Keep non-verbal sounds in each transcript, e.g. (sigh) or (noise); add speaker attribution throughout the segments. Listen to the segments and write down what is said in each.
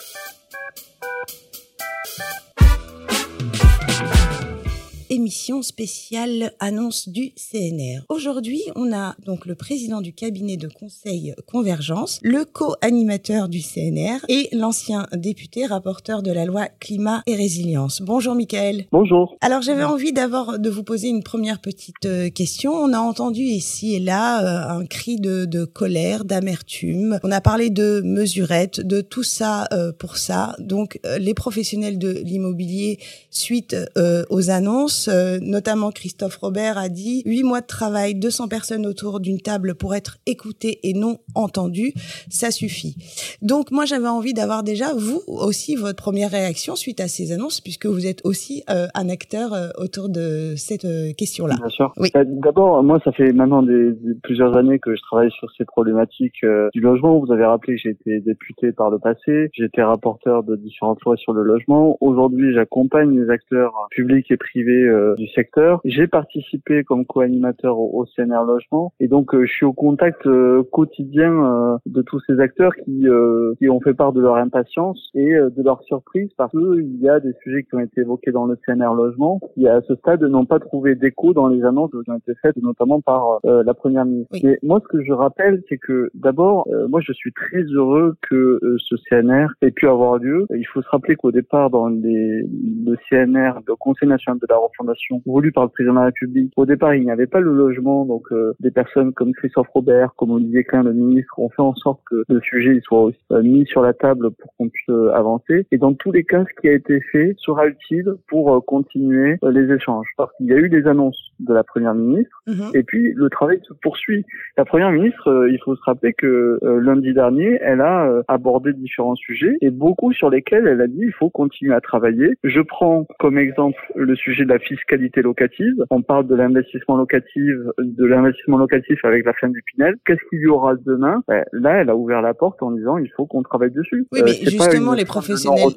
Speaker 1: Thank you. Émission spéciale annonce du CNR. Aujourd'hui, on a donc le président du cabinet de conseil Convergence, le co-animateur du CNR et l'ancien député rapporteur de la loi climat et résilience. Bonjour Michael.
Speaker 2: Bonjour.
Speaker 1: Alors j'avais envie d'abord de vous poser une première petite euh, question. On a entendu ici et là euh, un cri de, de colère, d'amertume. On a parlé de mesurettes, de tout ça euh, pour ça. Donc les professionnels de l'immobilier suite aux annonces euh, notamment Christophe Robert a dit huit mois de travail, 200 personnes autour d'une table pour être écoutées et non entendues, ça suffit. Donc moi j'avais envie d'avoir déjà vous aussi votre première réaction suite à ces annonces puisque vous êtes aussi euh, un acteur euh, autour de cette question-là.
Speaker 2: Bien sûr. Oui. D'abord moi ça fait maintenant des, plusieurs années que je travaille sur ces problématiques du logement. Vous avez rappelé que j'ai été député par le passé, j'ai été rapporteur de différentes lois sur le logement. Aujourd'hui j'accompagne les acteurs publics et privés euh, du secteur. J'ai participé comme co-animateur au, CNR Logement et donc euh, je suis au contact euh, quotidien de tous ces acteurs qui, qui ont fait part de leur impatience et de leur surprise parce qu'il y a des sujets qui ont été évoqués dans le CNR Logement qui à ce stade n'ont pas trouvé d'écho dans les annonces qui ont été faites notamment par la première ministre. Mais moi ce que je rappelle c'est que d'abord moi je suis très heureux que ce CNR ait pu avoir lieu. Il faut se rappeler qu'au départ dans les, le CNR, le Conseil national de la refondation voulue par le président de la République. Au départ, il n'y avait pas le logement, donc euh, des personnes comme Christophe Robert, comme Olivier Klein, le ministre, ont fait en sorte que le sujet soit aussi, euh, mis sur la table pour qu'on puisse euh, avancer. Et dans tous les cas, ce qui a été fait sera utile pour continuer les échanges. Parce qu'il y a eu des annonces de la première ministre, mhm. et puis le travail se poursuit. La première ministre, il faut se rappeler que lundi dernier, elle a abordé différents sujets et beaucoup sur lesquels elle a dit il faut continuer à travailler. Je prends comme exemple le sujet de la fiscalité locative. On parle de l'investissement locatif, de l'investissement locatif avec la fin du Pinel. Qu'est-ce qu'il y aura demain? Ben, Là, elle a ouvert la porte en disant il faut qu'on travaille dessus.
Speaker 1: Oui, mais euh, justement, les professionnels.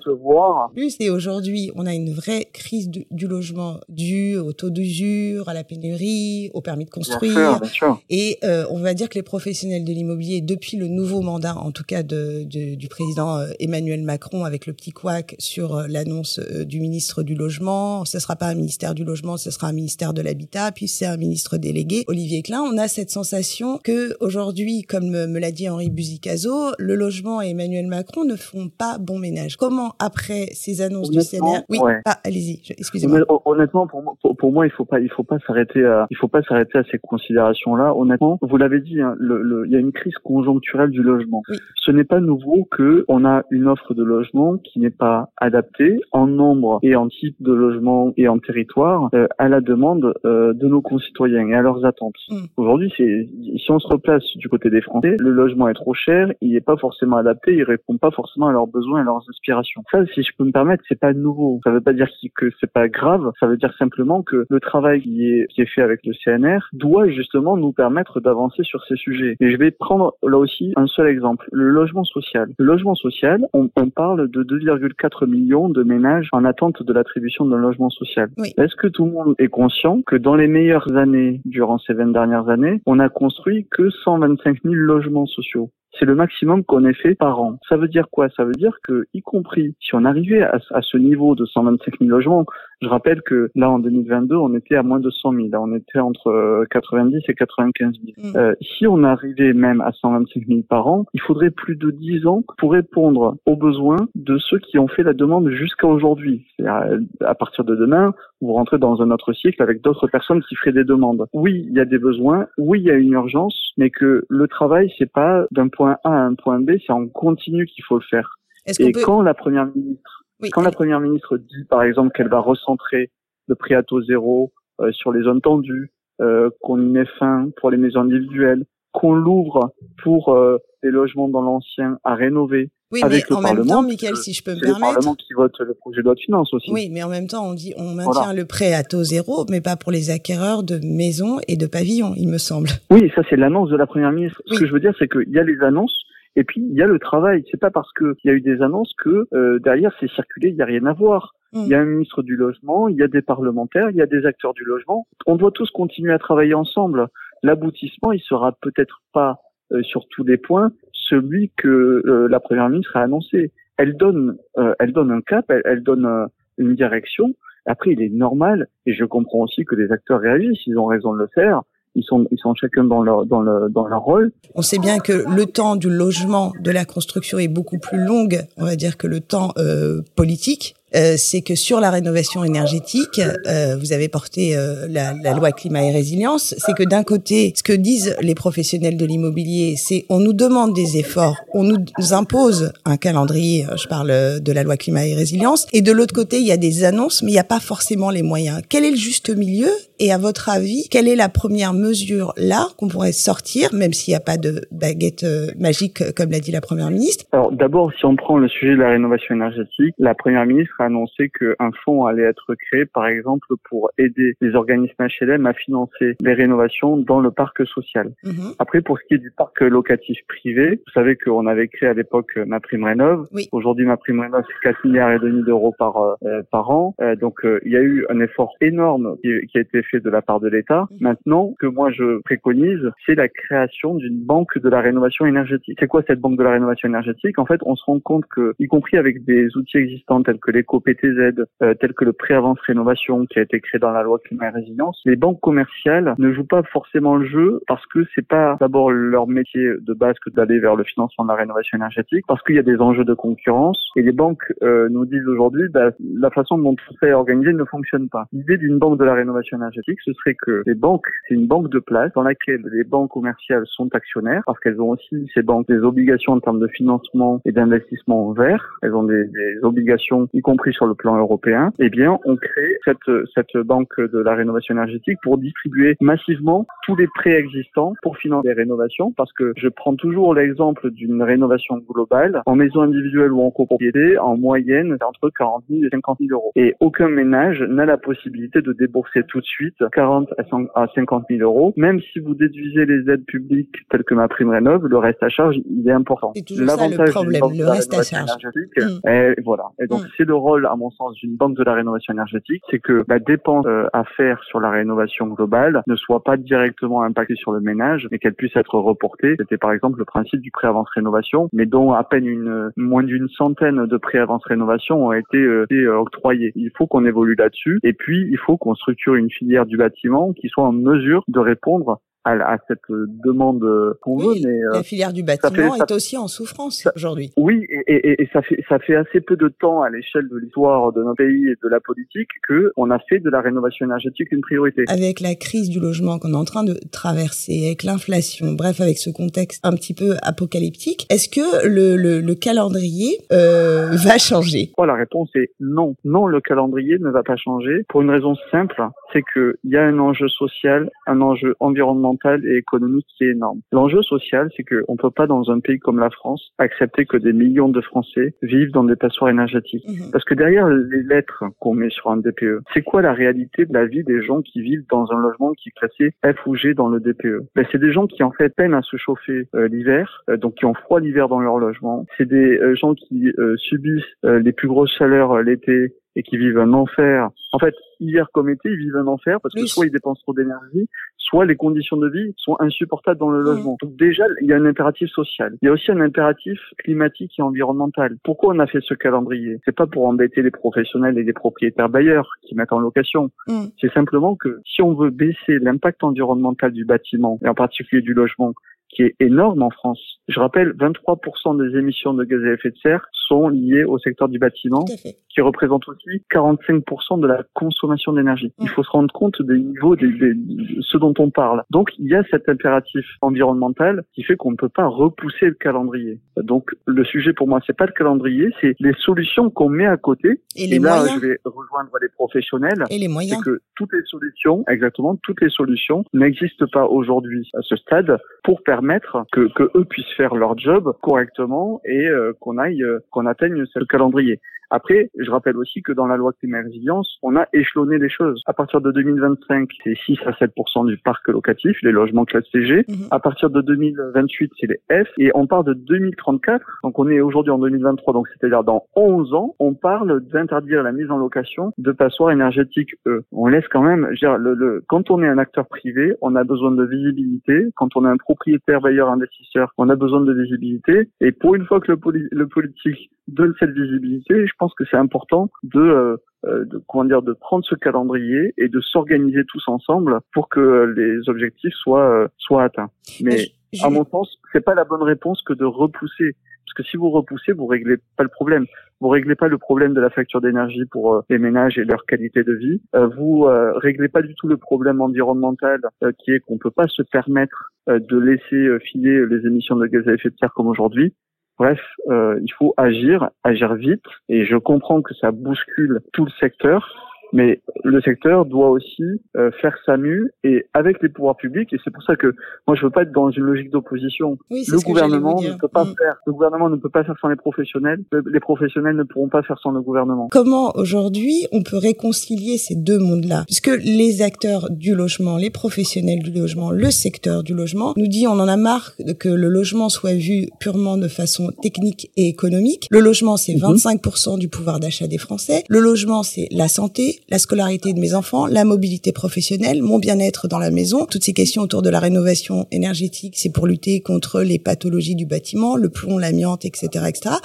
Speaker 1: Plus et aujourd'hui, on a une vraie crise du, logement due au taux d'usure, à la pénurie, au permis de construire.
Speaker 2: Bien sûr,
Speaker 1: Et euh, on va dire que les professionnels de l'immobilier, depuis le nouveau mandat, en tout cas de, du président euh, Emmanuel Macron, avec le petit couac sur l'annonce du ministre du logement, ce sera pas un ministère du logement, ce sera un ministère de l'habitat, puis c'est un ministre délégué, Olivier Klein. On a cette sensation que aujourd'hui, comme me, l'a dit Henri Buzicazo, le logement et Emmanuel Macron ne font pas bon ménage. Comment après ces annonces du CNR
Speaker 2: Oui,
Speaker 1: ah, allez-y, excusez-moi.
Speaker 2: Honnêtement, pour moi, pour, moi, il faut pas, il faut pas s'arrêter à, il faut pas s'arrêter à ces considérations-là. Honnêtement, vous l'avez dit, hein, le, il y a une crise conjoncturelle du logement. Ce n'est pas nouveau que on a une offre de logement qui n'est pas adaptée en nombre et en type de logement et en territoire euh, à la demande euh, de nos concitoyens et à leurs attentes. Mm. Aujourd'hui, c'est si on se replace du côté des Français, le logement est trop cher, il n'est pas forcément adapté, il répond pas forcément à leurs besoins et à leurs aspirations. Ça, si je peux me permettre, c'est pas nouveau. Ça veut pas dire que c'est pas grave, ça veut dire simplement que le travail qui est, qui est fait avec le CNR doit justement nous permettre d'avancer sur ces sujets. Et je vais prendre là aussi un seul exemple, le logement social. Le logement social, on, on parle de 2,4 millions de ménages en attente de l'attribution d'un logement social.
Speaker 1: Oui.
Speaker 2: Est-ce que tout le monde est conscient que dans les meilleures années, durant ces 20 dernières années, on a construit que 125 000 logements sociaux? C'est le maximum qu'on ait fait par an. Ça veut dire quoi? Ça veut dire que, y compris si on arrivait à, ce niveau de 125 000 logements, je rappelle que là en 2022, on était à moins de 100 000. Là, on était entre 90 euh, et 95 000. Mm. Euh, si on arrivait même à 125 000 par an, il faudrait plus de 10 ans pour répondre aux besoins de ceux qui ont fait la demande jusqu'à aujourd'hui. À partir de demain, vous rentrez dans un autre cycle avec d'autres personnes qui feraient des demandes. Oui, il y a des besoins. Oui, il y a une urgence, mais que le travail, c'est pas d'un point point A à un point B, c'est en continu qu'il faut le faire. Et quand la première ministre, quand la première ministre dit par exemple qu'elle va recentrer le prix à taux zéro euh, sur les zones tendues, euh, qu'on y met fin pour les maisons individuelles, qu'on l'ouvre pour euh, les logements dans l'ancien à rénover.
Speaker 1: Oui,
Speaker 2: avec
Speaker 1: mais
Speaker 2: en
Speaker 1: même temps, Michael, si je peux me permettre.
Speaker 2: C'est le Parlement qui vote le projet de loi de finances aussi.
Speaker 1: Oui, mais en même temps, on dit, on maintient le prêt à taux zéro, mais pas pour les acquéreurs de maisons et de pavillons, il me semble.
Speaker 2: Oui, ça c'est l'annonce de la première ministre. Ce que je veux dire, c'est qu'il y a les annonces, et puis il y a le travail. C'est pas parce qu'il y a eu des annonces que euh, derrière c'est circulé, il n'y a rien à voir. Mm. Il y a un ministre du logement, il y a des parlementaires, il y a des acteurs du logement. On doit tous continuer à travailler ensemble. L'aboutissement, il sera peut-être pas euh, sur tous les points celui que euh, la première ministre a annoncé elle donne, euh, elle donne un cap, elle, donne euh, une direction. Après, il est normal, et je comprends aussi que les acteurs réagissent, ils ont raison de le faire, ils sont, ils sont chacun dans leur, dans, le, dans leur rôle.
Speaker 1: On sait bien que le temps du logement, de la construction est beaucoup plus long, on va dire, que le temps euh, politique. Euh, c'est que sur la rénovation énergétique, euh, vous avez porté euh, la, la, loi climat et résilience. C'est que d'un côté, ce que disent les professionnels de l'immobilier, c'est on nous demande des efforts, on nous impose un calendrier. Je parle de la loi climat et résilience. Et de l'autre côté, il y a des annonces, mais il n'y a pas forcément les moyens. Quel est le juste milieu? Et à votre avis, quelle est la première mesure là qu'on pourrait sortir, même s'il n'y a pas de baguette magique, comme l'a dit la première ministre?
Speaker 2: Alors d'abord, si on prend le sujet de la rénovation énergétique, la première ministre a annoncé qu'un fonds allait être créé, par exemple, pour aider les organismes HLM à financer les rénovations dans le parc social. Mhm. Après, pour ce qui est du parc locatif privé, vous savez qu'on avait créé à l'époque ma prime rénov. Aujourd'hui, ma prime rénov, c'est 4 milliards et demi d'euros par euh, par an. Euh, donc, euh, il y a eu un effort énorme qui, qui, a été fait de la part de l'État. Mhm. Maintenant, que moi je préconise, c'est la création d'une banque de la rénovation énergétique. C'est quoi cette banque de la rénovation énergétique? En fait, on se rend compte que, y compris avec des outils existants tels que l'éco PTZ, euh, tels que le pré-avance rénovation qui a été créé dans la loi climat et résilience, les banques commerciales ne jouent pas forcément le jeu parce que c'est pas d'abord leur métier de base que d'aller vers le financement de la rénovation énergétique, parce qu'il y a des enjeux de concurrence et les banques euh, nous disent aujourd'hui bah, la façon dont tout ça est organisé ne fonctionne pas. L'idée d'une banque de la rénovation énergétique, ce serait que les banques, c'est une banque de place dans laquelle les banques commerciales sont actionnaires parce qu'elles ont aussi ces banques des obligations en termes de financement et d'investissement vert. Elles ont des, des obligations, y compris sur le plan européen, eh bien, on crée cette, cette banque de la rénovation énergétique pour distribuer massivement tous les prêts existants pour financer les rénovations parce que je prends toujours l'exemple d'une rénovation globale en maison individuelle ou en copropriété, en moyenne, c'est entre 40 000 et 50 000 euros. Et aucun ménage n'a la possibilité de débourser tout de suite 40 à 50 000 euros, même si vous déduisez les aides publiques telles que ma prime rénov, le reste à charge, il est important.
Speaker 1: C'est toujours ça le problème, le reste à charge.
Speaker 2: Mmh. Et voilà. Et donc, mmh. c'est le rôle, à mon sens, d'une banque de la rénovation énergétique, c'est que la dépense euh, à faire sur la rénovation globale ne soit pas directement impactée sur le ménage, mais qu'elle puisse être reportée. C'était par exemple le principe du pré-avance rénovation, mais dont à peine une moins d'une centaine de pré-avance rénovation ont été, euh, euh, octroyés. Il faut qu'on évolue là-dessus, et puis il faut qu'on structure une filière du bâtiment qui soit en mesure de répondre à, à cette demande qu'on veut.
Speaker 1: Mais la euh, filière du bâtiment est aussi en souffrance aujourd'hui.
Speaker 2: Oui, et, et, et, ça fait ça fait assez peu de temps à l'échelle de l'histoire de nos pays et de la politique que on a fait de la rénovation énergétique une priorité.
Speaker 1: Avec la crise du logement qu'on est en train de traverser, avec l'inflation, bref, avec ce contexte un petit peu apocalyptique, est-ce que le, le, le calendrier euh, va changer?
Speaker 2: Oh, La réponse est non. Non, le calendrier ne va pas changer pour une raison simple, c'est qu'il y a un enjeu social, un enjeu environnemental et économique qui est énorme. L'enjeu social, c'est qu'on ne peut pas, dans un pays comme la France, accepter que des millions de Français vivent dans des passoires énergétiques. Mhm. Parce que derrière les lettres qu'on met sur un DPE, c'est quoi la réalité de la vie des gens qui vivent dans un logement qui est classé F ou G dans le DPE ben, C'est des gens qui en fait peinent à se chauffer euh, l'hiver, euh, donc qui ont froid l'hiver dans leur logement. C'est des euh, gens qui subissent les plus grosses chaleurs l'été et qui vivent un enfer. En fait, hiver comme été, ils vivent un enfer parce que soit ils dépensent trop d'énergie, soit les conditions de vie sont insupportables dans le mmh. logement. Donc déjà, il y a un impératif social. Il y a aussi un impératif climatique et environnemental. Pourquoi on a fait ce calendrier? C'est pas pour embêter les professionnels et les propriétaires bailleurs qui mettent en location. Mmh. C'est simplement que si on veut baisser l'impact environnemental du bâtiment et en particulier du logement, qui est énorme en France. Je rappelle, 23% des émissions de gaz à effet de serre sont liées au secteur du bâtiment, qui représente aussi 45% de la consommation d'énergie. Il faut se rendre compte des niveaux, des, de ce dont on parle. Donc, il y a cet impératif environnemental qui fait qu'on ne peut pas repousser le calendrier. Donc, le sujet pour moi, c'est pas le calendrier, c'est les solutions qu'on met à côté.
Speaker 1: Et, les là,
Speaker 2: je vais rejoindre les professionnels.
Speaker 1: Et les moyens.
Speaker 2: C'est que toutes les solutions, exactement, toutes les solutions n'existent pas aujourd'hui à ce stade pour permettre que, que eux puissent faire leur job correctement et euh, qu'on aille, euh, qu'on atteigne ce calendrier. Après, je rappelle aussi que dans la loi climat résilience, on a échelonné les choses. À partir de 2025, c'est 6 à 7 du parc locatif, les logements classe CG. Mhm. À partir de 2028, c'est les F. Et on parle de 2034. Donc on est aujourd'hui en 2023, donc c'est-à-dire dans 11 ans, on parle d'interdire la mise en location de passoires énergétiques E. On laisse quand même, je dire, le, le, quand on est un acteur privé, on a besoin de visibilité. Quand on est un propriétaire, bailleur, investisseur, on a besoin de visibilité. Et pour une fois que le, le politique donne cette visibilité. Je pense que c'est important de de comment dire de prendre ce calendrier et de s'organiser tous ensemble pour que les objectifs soient soient atteints. Mais à mon sens, c'est pas la bonne réponse que de repousser parce que si vous repoussez, vous réglez pas le problème. Vous réglez pas le problème de la facture d'énergie pour euh, les ménages et leur qualité de vie. Euh, vous euh, réglez pas du tout le problème environnemental qui est qu'on peut pas se permettre de laisser filer les émissions de gaz à effet de serre comme aujourd'hui. Bref, il faut agir, agir vite. Et je comprends que ça bouscule tout le secteur mais le secteur doit aussi euh, faire sa mue et avec les pouvoirs publics. Et c'est pour ça que moi je veux pas être dans une logique d'opposition. le gouvernement ne peut pas mm. faire. Le gouvernement ne peut pas faire sans les professionnels. Les professionnels ne pourront pas faire sans le gouvernement.
Speaker 1: Comment aujourd'hui on peut réconcilier ces deux mondes-là, puisque les acteurs du logement, les professionnels du logement, le secteur du logement nous dit on en a marre que le logement soit vu purement de façon technique et économique. Le logement c'est 25% mhm. du pouvoir d'achat des Français. Le logement c'est la santé, la scolarité de mes enfants, la mobilité professionnelle, mon bien-être dans la maison. Toutes ces questions autour de la rénovation énergétique, c'est pour lutter contre les pathologies du bâtiment, le plomb, l'amiante, etc., etc.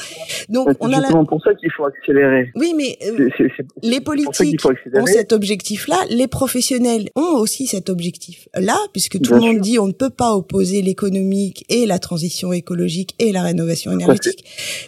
Speaker 2: Donc, on a la... pour ça qu'il faut accélérer.
Speaker 1: Oui, mais euh, les politiques ont cet objectif-là, les professionnels ont aussi cet objectif-là, puisque tout le monde dit on ne peut pas opposer l'économique et la transition écologique et la rénovation énergétique.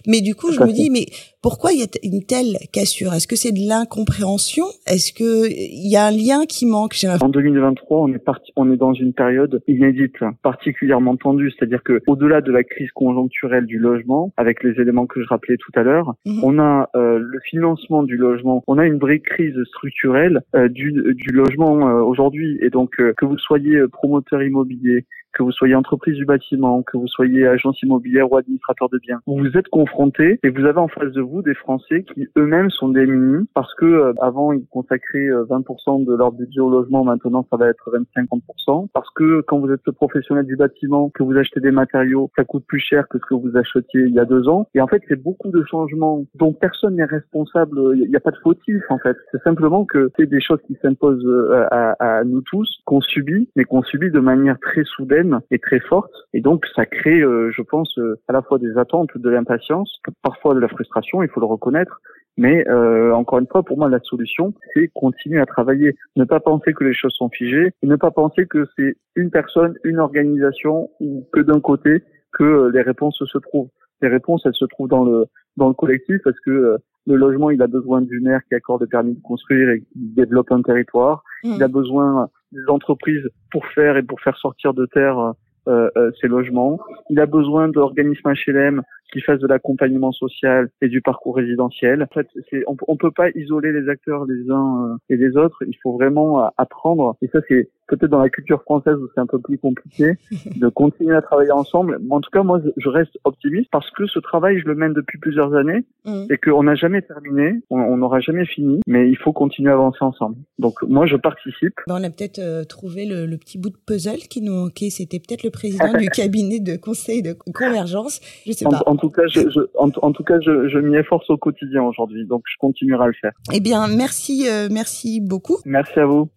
Speaker 1: Mais du coup, je me dis, mais pourquoi il y a une telle cassure? Est-ce que c'est de l'incompréhension Est-ce que il y a un lien qui manque
Speaker 2: En 2023, on est parti, on est dans une période inédite, particulièrement tendue. C'est-à-dire que au-delà de la crise conjoncturelle du logement, avec les éléments que je rappelais tout à l'heure, mhm. on a euh, le financement du logement. On a une vraie crise structurelle euh, du, du, logement euh, aujourd'hui. Et donc, que vous soyez promoteur immobilier, que vous soyez entreprise du bâtiment, que vous soyez agence immobilière ou administrateur de biens, vous vous êtes confronté et vous avez en face de vous des Français qui eux-mêmes sont démunis parce que euh, avant ils consacraient 20% euh, de leur budget au logement, maintenant ça va être 25-30%, parce que quand vous êtes professionnel du bâtiment, que vous achetez des matériaux, ça coûte plus cher que ce que vous achetiez il y a deux ans. Et en fait, c'est beaucoup de changements dont personne n'est responsable. Il n'y a pas de fautif en fait. C'est simplement que c'est des choses qui s'imposent euh, à, à nous tous, qu'on subit, mais qu'on subit de manière très soudaine est très forte et donc ça crée, euh, je pense, euh, à la fois des attentes, de l'impatience, parfois de la frustration, il faut le reconnaître. Mais euh, encore une fois, pour moi, la solution, c'est continuer à travailler, ne pas penser que les choses sont figées, et ne pas penser que c'est une personne, une organisation ou que d'un côté que les réponses se trouvent. Les réponses, elles se trouvent dans le dans le collectif parce que le logement, il a besoin d'une maire qui accorde le permis de construire et qui développe un territoire. Mmh. Il a besoin des entreprises pour faire et pour faire sortir de terre euh, euh, ces logements. Il a besoin d'organismes HLM qui fassent de l'accompagnement social et du parcours résidentiel. En fait, on, on peut pas isoler les acteurs les uns euh, et les autres. Il faut vraiment apprendre. Et ça, c'est peut-être dans la culture française où c'est un peu plus compliqué (laughs) de continuer à travailler ensemble. Mais en tout cas, moi, je reste optimiste parce que ce travail, je le mène depuis plusieurs années mmh. et qu'on n'a jamais terminé, on n'aura jamais fini, mais il faut continuer à avancer ensemble. Donc, moi, je participe.
Speaker 1: Ben, on a peut-être euh, trouvé le, le, petit bout de puzzle qui nous manquait. C'était peut-être le président du (laughs) cabinet de conseil de convergence. Je sais pas
Speaker 2: en tout cas, je, je en, en, tout cas, je, je m'y efforce au quotidien aujourd'hui, donc je continuerai à le faire.
Speaker 1: Eh bien, merci, euh, merci beaucoup.
Speaker 2: Merci à vous.